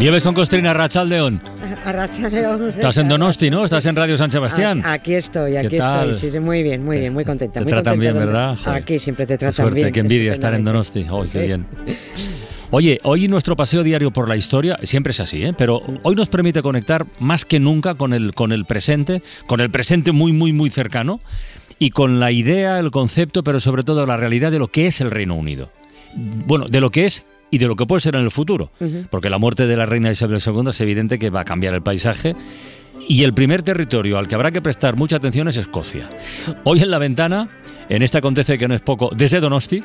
Nieves con Costrina, Rachaldeón. Arrachaldeón. Estás en Donosti, ¿no? Estás en Radio San Sebastián. A- Aquí estoy, ¿Qué aquí estoy. Sí, sí, muy bien, muy bien, muy contenta. Te muy tratan contenta bien, ¿verdad? Joder. Aquí siempre te Qué tratan suerte, bien. qué envidia estar en. Donosti. Oh, qué bien. Oye, hoy nuestro paseo diario por la historia, siempre es así, ¿eh? pero hoy nos permite conectar más que nunca con el, con el presente, con el presente muy, muy, muy cercano y con la idea, el concepto, pero sobre todo la realidad de lo que es el Reino Unido. Bueno, de lo que es y de lo que puede ser en el futuro. Porque la muerte de la reina Isabel II es evidente que va a cambiar el paisaje. Y el primer territorio al que habrá que prestar mucha atención es Escocia. Hoy en la ventana, en este acontece que no es poco, desde Donosti,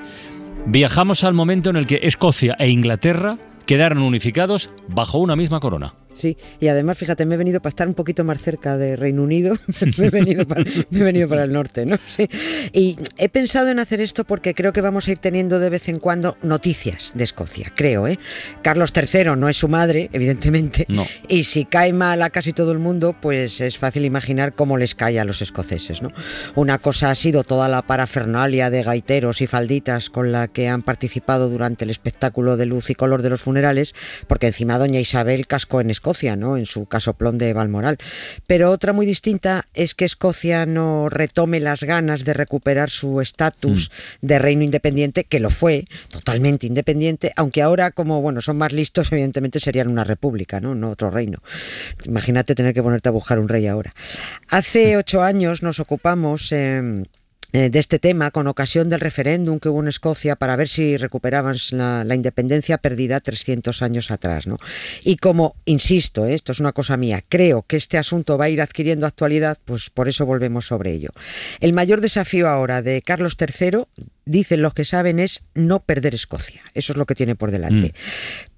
viajamos al momento en el que Escocia e Inglaterra quedaron unificados bajo una misma corona. Sí, y además, fíjate, me he venido para estar un poquito más cerca de Reino Unido, me, he venido para, me he venido para el norte, ¿no? Sí. Y he pensado en hacer esto porque creo que vamos a ir teniendo de vez en cuando noticias de Escocia, creo, ¿eh? Carlos III no es su madre, evidentemente, No. y si cae mal a casi todo el mundo, pues es fácil imaginar cómo les cae a los escoceses, ¿no? Una cosa ha sido toda la parafernalia de gaiteros y falditas con la que han participado durante el espectáculo de luz y color de los funerales, porque encima doña Isabel cascó en Escocia, ¿no? En su casoplón de Balmoral. Pero otra muy distinta es que Escocia no retome las ganas de recuperar su estatus de reino independiente, que lo fue, totalmente independiente, aunque ahora, como bueno, son más listos, evidentemente serían una república, ¿no? No otro reino. Imagínate tener que ponerte a buscar un rey ahora. Hace ocho años nos ocupamos. eh, de este tema con ocasión del referéndum que hubo en Escocia para ver si recuperaban la, la independencia perdida 300 años atrás. ¿no? Y como, insisto, eh, esto es una cosa mía, creo que este asunto va a ir adquiriendo actualidad, pues por eso volvemos sobre ello. El mayor desafío ahora de Carlos III, dicen los que saben, es no perder Escocia. Eso es lo que tiene por delante.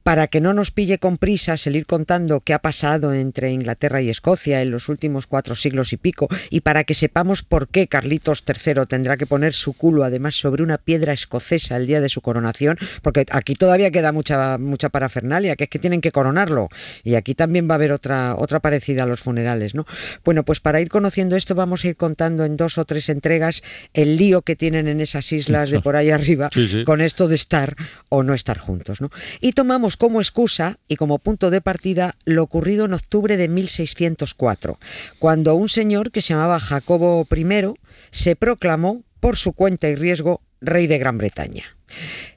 Para que no nos pille con prisas el ir contando qué ha pasado entre Inglaterra y Escocia en los últimos cuatro siglos y pico, y para que sepamos por qué Carlitos III tendrá que poner su culo además sobre una piedra escocesa el día de su coronación, porque aquí todavía queda mucha, mucha parafernalia, que es que tienen que coronarlo, y aquí también va a haber otra, otra parecida a los funerales, ¿no? Bueno, pues para ir conociendo esto vamos a ir contando en dos o tres entregas el lío que tienen en esas islas de por ahí arriba Sí, sí. con esto de estar o no estar juntos, ¿no? Y tomamos como excusa y como punto de partida lo ocurrido en octubre de 1604, cuando un señor que se llamaba Jacobo I se proclamó por su cuenta y riesgo rey de Gran Bretaña.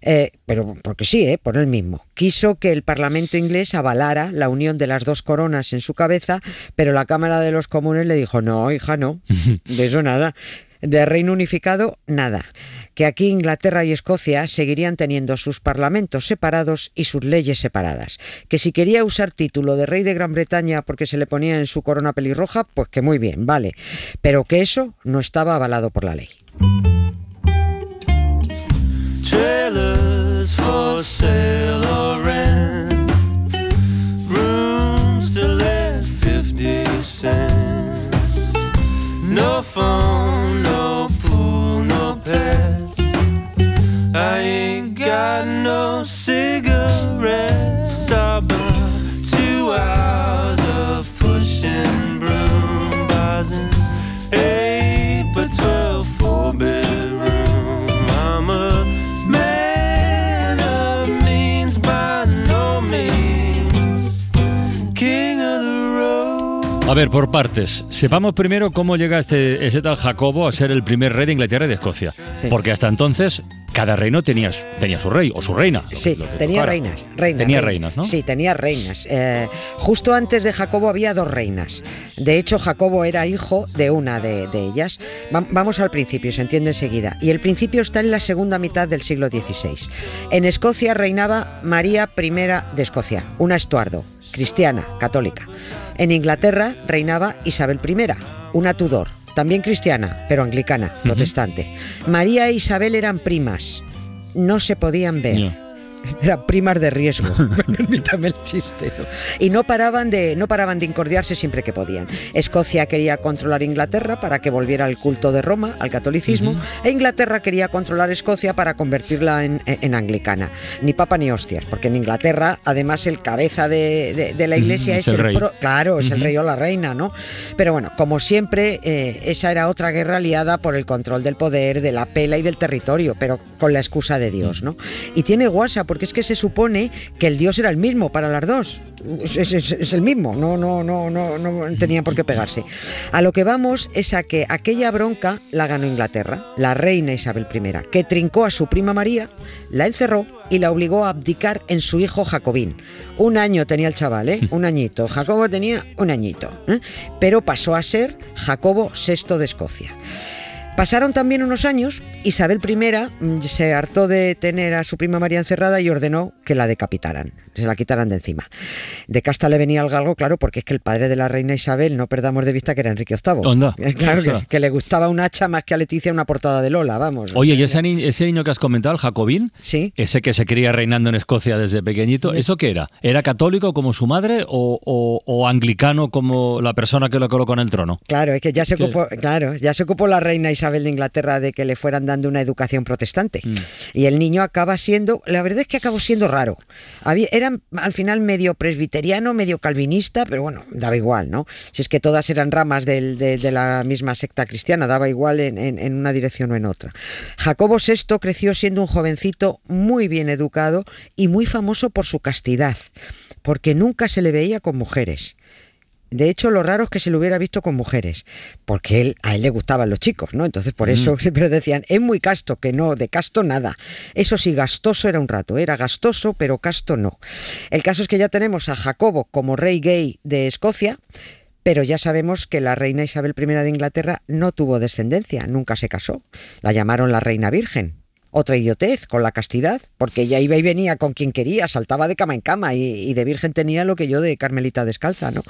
Eh, pero porque sí, eh, por él mismo. Quiso que el Parlamento inglés avalara la unión de las dos coronas en su cabeza, pero la Cámara de los Comunes le dijo, no, hija, no, de eso nada. De Reino Unificado, nada. Que aquí Inglaterra y Escocia seguirían teniendo sus parlamentos separados y sus leyes separadas. Que si quería usar título de rey de Gran Bretaña porque se le ponía en su corona pelirroja, pues que muy bien, vale. Pero que eso no estaba avalado por la ley. A ver, por partes. Sepamos primero cómo llega este, ese tal Jacobo a ser el primer rey de Inglaterra y de Escocia. Sí. Porque hasta entonces cada reino tenía, su- tenía su rey o su reina. Sí, lo tenía tocara. reinas, reinas. Tenía reinas. reinas, ¿no? Sí, tenía reinas. Eh, justo antes de Jacobo había dos reinas. De hecho, Jacobo era hijo de una de, de ellas. Va- vamos al principio, se entiende enseguida. Y el principio está en la segunda mitad del siglo XVI. En Escocia reinaba María I de Escocia, una Estuardo, cristiana, católica. En Inglaterra reinaba Isabel I, una Tudor, también cristiana, pero anglicana, protestante. María e Isabel eran primas, no se podían ver. Eran primas de riesgo, permítame el chiste. ¿no? Y no paraban, de, no paraban de incordiarse siempre que podían. Escocia quería controlar Inglaterra para que volviera al culto de Roma, al catolicismo, e Inglaterra quería controlar Escocia para convertirla en, en anglicana. Ni papa ni hostias, porque en Inglaterra, además, el cabeza de, de- de la iglesia es, el, rey. pro- claro, es el rey o la reina, ¿no? Pero bueno, como siempre, eh, esa era otra guerra aliada por el control del poder, de la pela y del territorio, pero con la excusa de Dios, ¿no? Y tiene guasa, porque es que se supone que el Dios era el mismo para las dos. Es, es- es- es el mismo, no, no, no, no, no tenían por qué pegarse. A lo que vamos es a que aquella bronca la ganó Inglaterra, la reina Isabel I, que trincó a su prima María, la encerró y la obligó a abdicar en su hijo Jacobín. Un año tenía el chaval, ¿eh? Un añito. Jacobo tenía un añito. ¿eh? Pero pasó a ser Jacobo VI de Escocia. Pasaron también unos años, Isabel I mm, se hartó de tener a su prima María encerrada y ordenó que la decapitaran, se la quitaran de encima. De casta le venía al galgo, claro, porque es que el padre de la reina Isabel, no perdamos de vista que era Enrique VIII. Onda. Claro que, le gustaba un hacha más que a Leticia una portada de Lola, vamos. Oye, ¿y ese, ni- ese niño que has comentado, el Jacobín? Sí. Ese que se cría reinando en Escocia desde pequeñito, ¿eso qué era? ¿Era católico como su madre o, o- o anglicano como la persona que lo colocó en el trono? Claro, es que ya se ¿Qué? ocupó, claro, ya se ocupó la reina Isabel de Inglaterra de que le fueran dando una educación protestante. Y el niño acaba siendo, la verdad es que acabó siendo raro. Había, era al final medio presbiteriano, medio calvinista, pero bueno, daba igual, ¿no? Si es que todas eran ramas del- de, de la misma secta cristiana, daba igual en, en- en una dirección o en otra. Jacobo VI creció siendo un jovencito muy bien educado y muy famoso por su castidad, porque nunca se le veía con mujeres. De hecho, lo raro es que se lo hubiera visto con mujeres, porque él, a él le gustaban los chicos, ¿no? Entonces, por eso siempre decían, es muy casto, que no, de casto nada. Eso sí, gastoso era un rato, era gastoso, pero casto no. El caso es que ya tenemos a Jacobo como rey gay de Escocia, pero ya sabemos que la reina Isabel I de Inglaterra no tuvo descendencia, nunca se casó. La llamaron la reina virgen. Otra idiotez con la castidad, porque ella iba y venía con quien quería, saltaba de cama en cama y, y de virgen tenía lo que yo de Carmelita descalza, ¿no?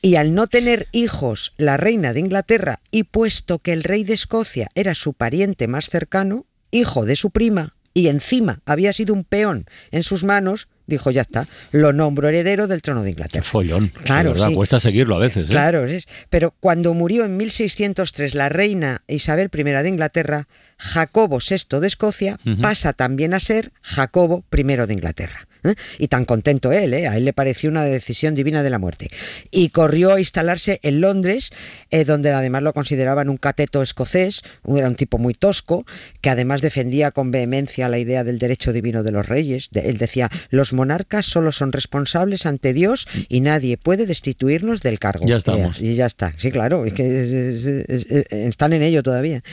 Y al no tener hijos la reina de Inglaterra y puesto que el rey de Escocia era su pariente más cercano, hijo de su prima, y encima había sido un peón en sus manos, dijo ya está, lo nombro heredero del trono de Qué Inglaterra. follón. Claro, de verdad, sí. cuesta seguirlo a veces. ¿eh? Claro, es, pero cuando murió en 1603 la reina Isabel I de Inglaterra, Jacobo VI de Escocia pasa también a ser Jacobo I de Inglaterra. ¿eh? Y tan contento él, ¿eh? a él le pareció una decisión divina de la muerte. Y corrió a instalarse en Londres, eh, donde además lo consideraban un cateto escocés, era un tipo muy tosco, que además defendía con vehemencia la idea del derecho divino de los reyes. De- él decía, los monarcas solo son responsables ante Dios y nadie puede destituirnos del cargo. Ya estamos. Y ya está, sí, claro, es que es- es- es- es- están en ello todavía.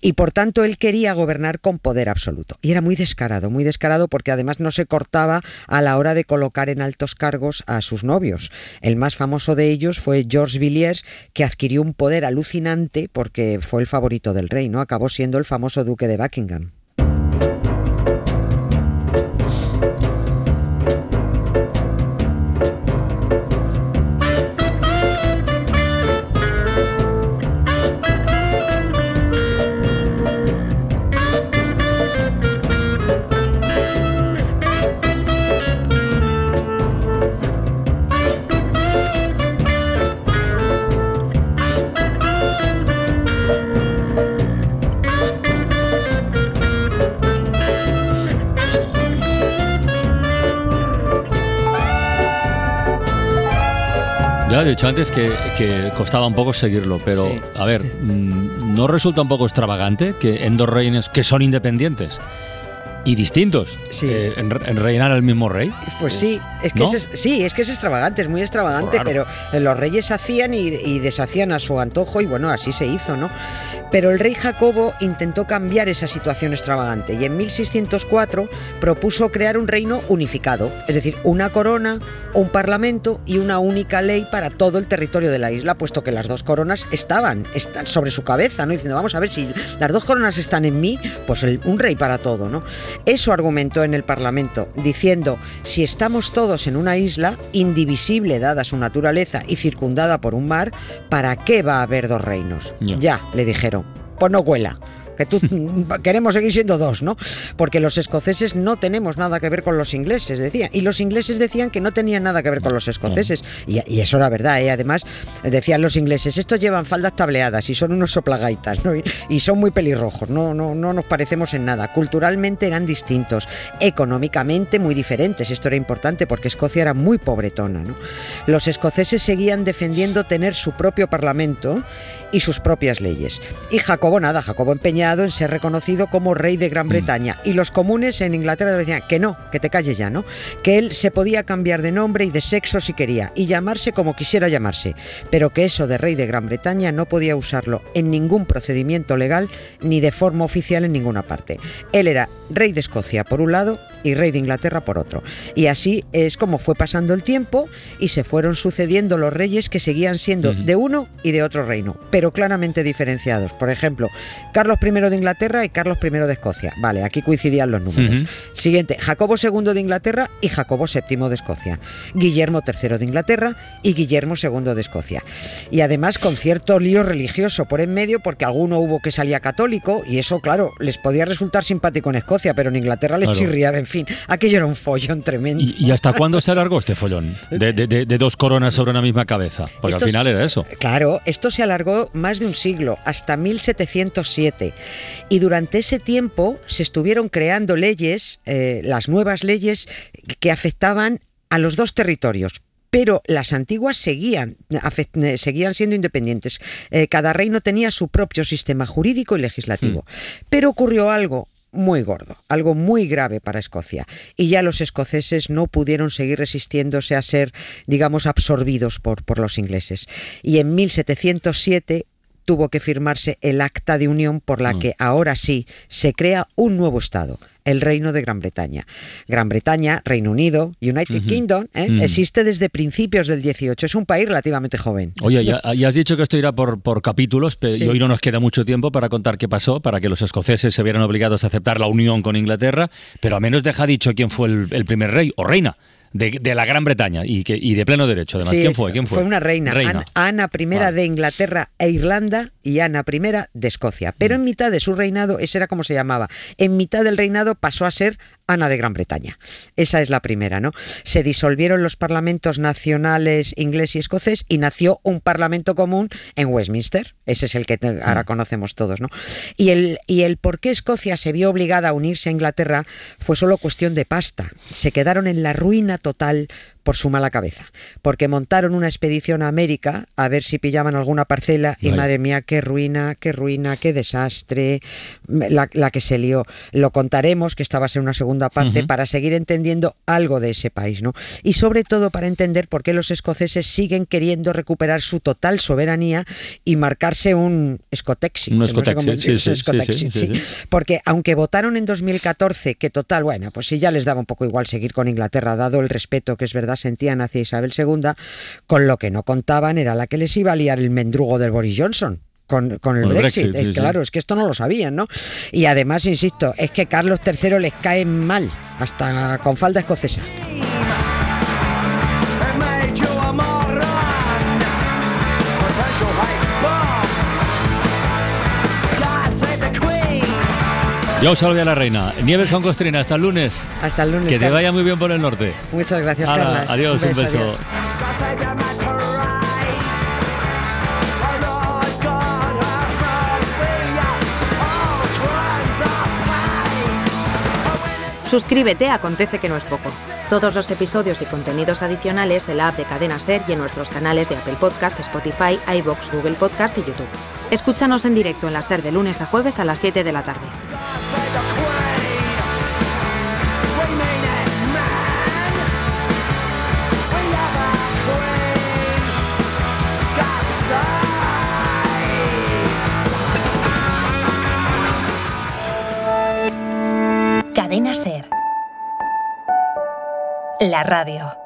Y por tanto él quería gobernar con poder absoluto. Y era muy descarado, muy descarado porque además no se cortaba a la hora de colocar en altos cargos a sus novios. El más famoso de ellos fue Georges Villiers, que adquirió un poder alucinante porque fue el favorito del rey, ¿no? Acabó siendo el famoso duque de Buckingham. Dicho antes que, que costaba un poco seguirlo, pero Sí. a ver, mm, ¿no resulta un poco extravagante que en dos reinos que son independientes y distintos Sí. eh, en, en reinar el mismo rey? Pues sí, es que ¿No? es, sí, es que es extravagante, es muy extravagante, pero eh, los reyes hacían y, y deshacían a su antojo y bueno, así se hizo, ¿no? Pero el rey Jacobo intentó cambiar esa situación extravagante y en 1604 propuso crear un reino unificado, es decir, una corona, un parlamento y una única ley para todo el territorio de la isla, puesto que las dos coronas estaban, están sobre su cabeza, ¿no? Diciendo, vamos a ver si las dos coronas están en mí, pues el- un rey para todo, ¿no? Eso argumentó en el Parlamento, diciendo, si estamos todos en una isla, indivisible dada su naturaleza y circundada por un mar, ¿para qué va a haber dos reinos? Ya. Ya, le dijeron, pues no cuela. Que tú queremos seguir siendo dos, ¿no? Porque los escoceses no tenemos nada que ver con los ingleses, decían. Y los ingleses decían que no tenían nada que ver con los escoceses. Y, y eso era verdad, ¿eh? Además, decían los ingleses, estos llevan faldas tableadas y son unos soplagaitas, ¿no? Y, y son muy pelirrojos, no, no, no nos parecemos en nada. Culturalmente eran distintos, económicamente muy diferentes. Esto era importante porque Escocia era muy pobretona, ¿no? Los escoceses seguían defendiendo tener su propio parlamento y sus propias leyes. Y Jacobo nada, Jacobo empeñado en ser reconocido como rey de Gran Bretaña. Y los comunes en Inglaterra le decían que no, que te calles ya, ¿no? Que él se podía cambiar de nombre y de sexo si quería y llamarse como quisiera llamarse, pero que eso de rey de Gran Bretaña no podía usarlo en ningún procedimiento legal ni de forma oficial en ninguna parte. Él era rey de Escocia por un lado y rey de Inglaterra por otro. Y así es como fue pasando el tiempo y se fueron sucediendo los reyes que seguían siendo de uno y de otro reino, pero claramente diferenciados. Por ejemplo, Carlos I de Inglaterra y Carlos I de Escocia. Vale, aquí coincidían los números. Siguiente, Jacobo II de Inglaterra y Jacobo VII de Escocia. Guillermo III de Inglaterra y Guillermo II de Escocia. Y además con cierto lío religioso por en medio porque alguno hubo que salía católico y eso, claro, les podía resultar simpático en Escocia, pero en Inglaterra les Claro. chirriaba, en fin, aquello era un follón tremendo. ¿Y, y hasta cuándo se alargó este follón? De, de- de- de dos coronas sobre una misma cabeza. Porque Esto al final era eso. Claro, esto se alargó más de un siglo, hasta 1707. Y durante ese tiempo se estuvieron creando leyes, eh, las nuevas leyes que afectaban a los dos territorios. Pero las antiguas seguían, eh, seguían siendo independientes. Eh, cada reino tenía su propio sistema jurídico y legislativo. Pero ocurrió algo muy gordo, algo muy grave para Escocia. Y ya los escoceses no pudieron seguir resistiéndose a ser, digamos, absorbidos por, por los ingleses. Y en 1707 tuvo que firmarse el acta de unión por la Mm. que ahora sí se crea un nuevo Estado, el Reino de Gran Bretaña. Gran Bretaña, Reino Unido, United. Kingdom, ¿eh? Mm. existe desde principios del 18. Es un país relativamente joven. Oye, ya, ya has dicho que esto irá por, por capítulos, pero Sí. hoy no nos queda mucho tiempo para contar qué pasó, para que los escoceses se vieran obligados a aceptar la unión con Inglaterra, pero al menos deja dicho quién fue el, el primer rey o reina de, de la Gran Bretaña y, que, y de pleno derecho. Además, Sí, ¿quién fue? ¿Quién fue? una reina, Ana, Ana I Vale. de Inglaterra e Irlanda y Ana I de Escocia. Pero Mm. en mitad de su reinado, ese era como se llamaba, en mitad del reinado pasó a ser Ana de Gran Bretaña. Esa es la primera, ¿no? Se disolvieron los parlamentos nacionales inglés y escocés y nació un parlamento común en Westminster. Ese es el que Mm. ahora conocemos todos, ¿no? Y el, y el por qué Escocia se vio obligada a unirse a Inglaterra fue solo cuestión de pasta. Se quedaron en la ruina total por su mala cabeza, porque montaron una expedición a América a ver si pillaban alguna parcela y madre mía, qué ruina, qué ruina, qué desastre, la, la que se lió. Lo contaremos, que esta va a ser una segunda parte, para seguir entendiendo algo de ese país, ¿no? Y sobre todo para entender por qué los escoceses siguen queriendo recuperar su total soberanía y marcarse un escotexit. Un. Porque aunque votaron en 2014, que total, bueno, pues sí ya les daba un poco igual seguir con Inglaterra, dado el respeto que es verdad sentían hacia Isabel II, con lo que no contaban era la que les iba a liar el mendrugo del Boris Johnson. Con, con el Con Brexit, Brexit, Es- sí, sí. claro, es que esto no lo sabían, ¿no? Y además, insisto, es que Carlos III les cae mal, hasta con falda escocesa. Yo salve a la reina. Nieves con Costrina, hasta el lunes. Hasta el lunes. Que te Carlos. vaya muy bien por el norte. Muchas gracias, Hala, Carlas. adiós, un beso. Suscríbete a Acontece que no es poco. Todos los episodios y contenidos adicionales en la app de Cadena Ser y en nuestros canales de Apple Podcast, Spotify, iBox, Google Podcast y YouTube. Escúchanos en directo en la Ser de lunes a jueves a las 7 de la tarde. Ser. La radio.